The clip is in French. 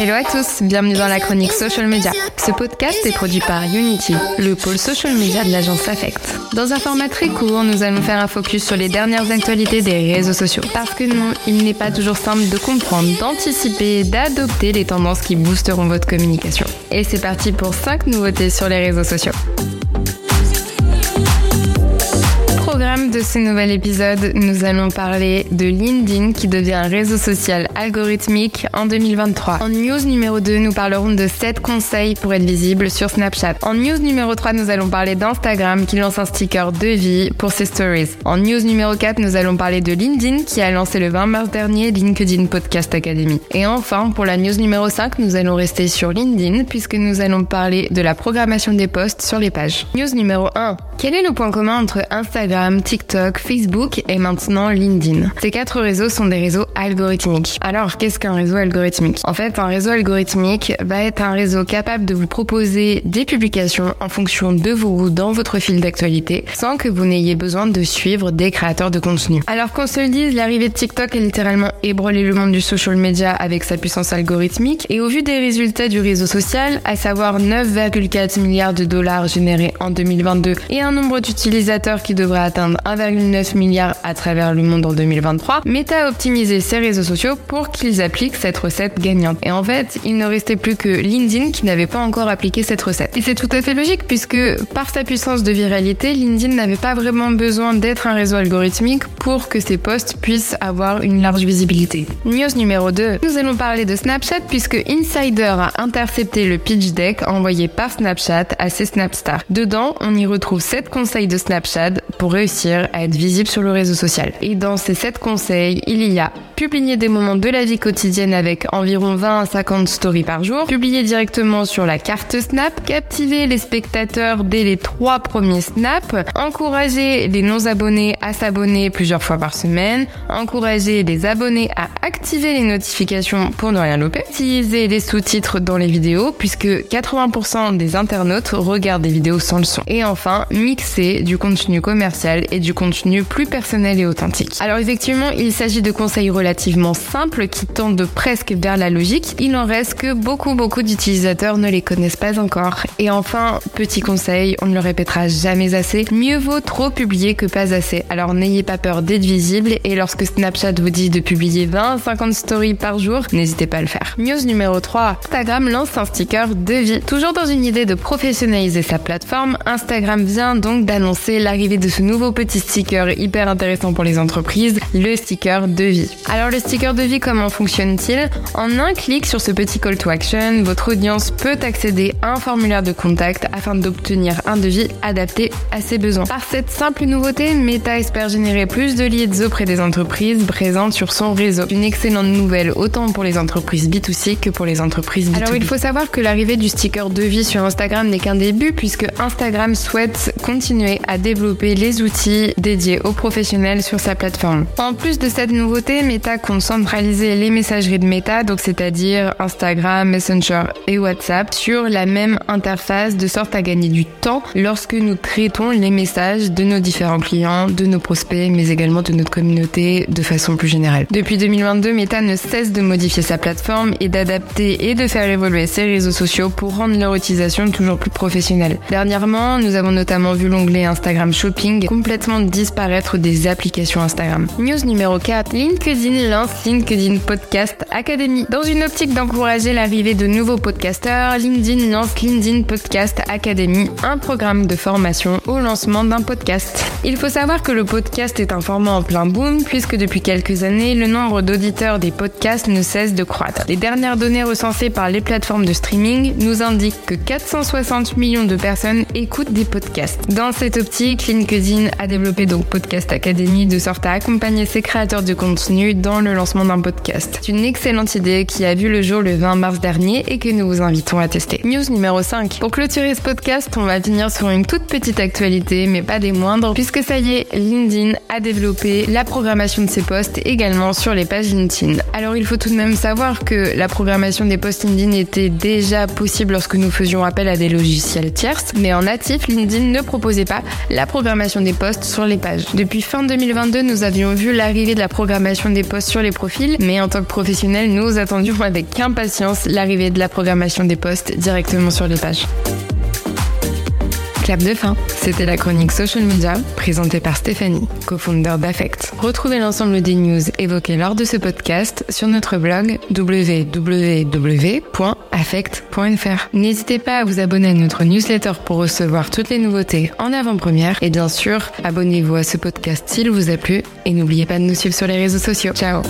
Hello à tous, bienvenue dans la chronique Social Media. Ce podcast est produit par Unity, le pôle social media de l'agence Affect. Dans un format très court, nous allons faire un focus sur les dernières actualités des réseaux sociaux. Parce que non, il n'est pas toujours simple de comprendre, d'anticiper, d'adopter les tendances qui boosteront votre communication. Et c'est parti pour 5 nouveautés sur les réseaux sociaux. De ce nouvel épisode, nous allons parler de LinkedIn qui devient un réseau social algorithmique en 2023. En news numéro 2, nous parlerons de 7 conseils pour être visible sur Snapchat. En news numéro 3, nous allons parler d'Instagram qui lance un sticker de vie pour ses stories. En news numéro 4, nous allons parler de LinkedIn qui a lancé le 20 mars dernier LinkedIn Podcast Academy. Et enfin, pour la news numéro 5, nous allons rester sur LinkedIn puisque nous allons parler de la programmation des posts sur les pages. News numéro 1. Quel est le point commun entre Instagram, TikTok, Facebook et maintenant LinkedIn. Ces quatre réseaux sont des réseaux algorithmiques. Alors, qu'est-ce qu'un réseau algorithmique? En fait, un réseau algorithmique va être un réseau capable de vous proposer des publications en fonction de vos goûts dans votre fil d'actualité, sans que vous n'ayez besoin de suivre des créateurs de contenu. Alors qu'on se le dise, l'arrivée de TikTok a littéralement ébranlé le monde du social media avec sa puissance algorithmique, et au vu des résultats du réseau social, à savoir 9,4 milliards de dollars générés en 2022 et un nombre d'utilisateurs qui devrait atteindre 1,9 milliard à travers le monde en 2023, Meta a optimisé ses réseaux sociaux pour qu'ils appliquent cette recette gagnante. Et en fait, il ne restait plus que LinkedIn qui n'avait pas encore appliqué cette recette. Et c'est tout à fait logique puisque par sa puissance de viralité, LinkedIn n'avait pas vraiment besoin d'être un réseau algorithmique pour que ses posts puissent avoir une large visibilité. News numéro 2. Nous allons parler de Snapchat puisque Insider a intercepté le pitch deck envoyé par Snapchat à ses Snapstars. Dedans, on y retrouve 7 conseils de Snapchat pour réussir à être visible sur le réseau social. Et dans ces 7 conseils, il y a publier des moments de la vie quotidienne avec environ 20 à 50 stories par jour, publier directement sur la carte Snap, captiver les spectateurs dès les trois premiers snaps, encourager les non-abonnés à s'abonner plusieurs fois par semaine, encourager les abonnés à activer les notifications pour ne rien louper, utiliser les sous-titres dans les vidéos puisque 80% des internautes regardent des vidéos sans le son. Et enfin, mixer du contenu commercial et du contenu plus personnel et authentique. Alors effectivement, il s'agit de conseils relativement simples qui tendent presque vers la logique. Il en reste que beaucoup beaucoup d'utilisateurs ne les connaissent pas encore. Et enfin, petit conseil, on ne le répétera jamais assez, mieux vaut trop publier que pas assez. Alors n'ayez pas peur d'être visible et lorsque Snapchat vous dit de publier 20 50 stories par jour, n'hésitez pas à le faire. News numéro 3, Instagram lance un sticker de vie. Toujours dans une idée de professionnaliser sa plateforme, Instagram vient donc d'annoncer l'arrivée de ce nouveau petit sticker hyper intéressant pour les entreprises, le sticker de vie. Le sticker de vie, comment fonctionne-t-il En un clic sur ce petit call to action, votre audience peut accéder à un formulaire de contact afin d'obtenir un devis adapté à ses besoins. Par cette simple nouveauté, Meta espère générer plus de leads auprès des entreprises présentes sur son réseau. Une excellente nouvelle autant pour les entreprises B2C que pour les entreprises B2B. Alors il faut savoir que l'arrivée du sticker de vie sur Instagram n'est qu'un début puisque Instagram souhaite continuer à développer les outils dédiés aux professionnels sur sa plateforme. En plus de cette nouveauté, Meta compte centraliser les messageries de Meta, donc c'est-à-dire Instagram, Messenger et WhatsApp, sur la même interface de sorte à gagner du temps lorsque nous traitons les messages de nos différents clients, de nos prospects, mais également de notre communauté de façon plus générale. Depuis 2022, Meta ne cesse de modifier sa plateforme et d'adapter et de faire évoluer ses réseaux sociaux pour rendre leur utilisation toujours plus professionnelle. Dernièrement, nous avons notamment vu l'onglet Instagram Shopping complètement disparaître des applications Instagram. News numéro 4, LinkedIn lance LinkedIn Podcast Academy. Dans une optique d'encourager l'arrivée de nouveaux podcasteurs, LinkedIn lance LinkedIn Podcast Academy, un programme de formation au lancement d'un podcast. Il faut savoir que le podcast est un format en plein boom puisque depuis quelques années, le nombre d'auditeurs des podcasts ne cesse de croître. Les dernières données recensées par les plateformes de streaming nous indiquent que 460 millions de personnes écoutent des podcasts. Dans cette optique, LinkedIn a développé donc Podcast Academy de sorte à accompagner ses créateurs de contenu dans le lancement d'un podcast. C'est une excellente idée qui a vu le jour le 20 mars dernier et que nous vous invitons à tester. News numéro 5. Pour clôturer ce podcast, on va finir sur une toute petite actualité, mais pas des moindres, puisque ça y est, LinkedIn a développé la programmation de ses posts également sur les pages LinkedIn. Alors il faut tout de même savoir que la programmation des posts LinkedIn était déjà possible lorsque nous faisions appel à des logiciels tierces, mais en natif, LinkedIn ne proposait pas la programmation des posts sur les pages. Depuis fin 2022, nous avions vu l'arrivée de la programmation des posts sur les profils, mais en tant que professionnels, nous attendions avec impatience l'arrivée de la programmation des posts directement sur les pages clap de fin. C'était la chronique Social Media présentée par Stéphanie, co-founder d'Affect. Retrouvez l'ensemble des news évoquées lors de ce podcast sur notre blog www.affect.fr. N'hésitez pas à vous abonner à notre newsletter pour recevoir toutes les nouveautés en avant-première et bien sûr, abonnez-vous à ce podcast s'il vous a plu et n'oubliez pas de nous suivre sur les réseaux sociaux. Ciao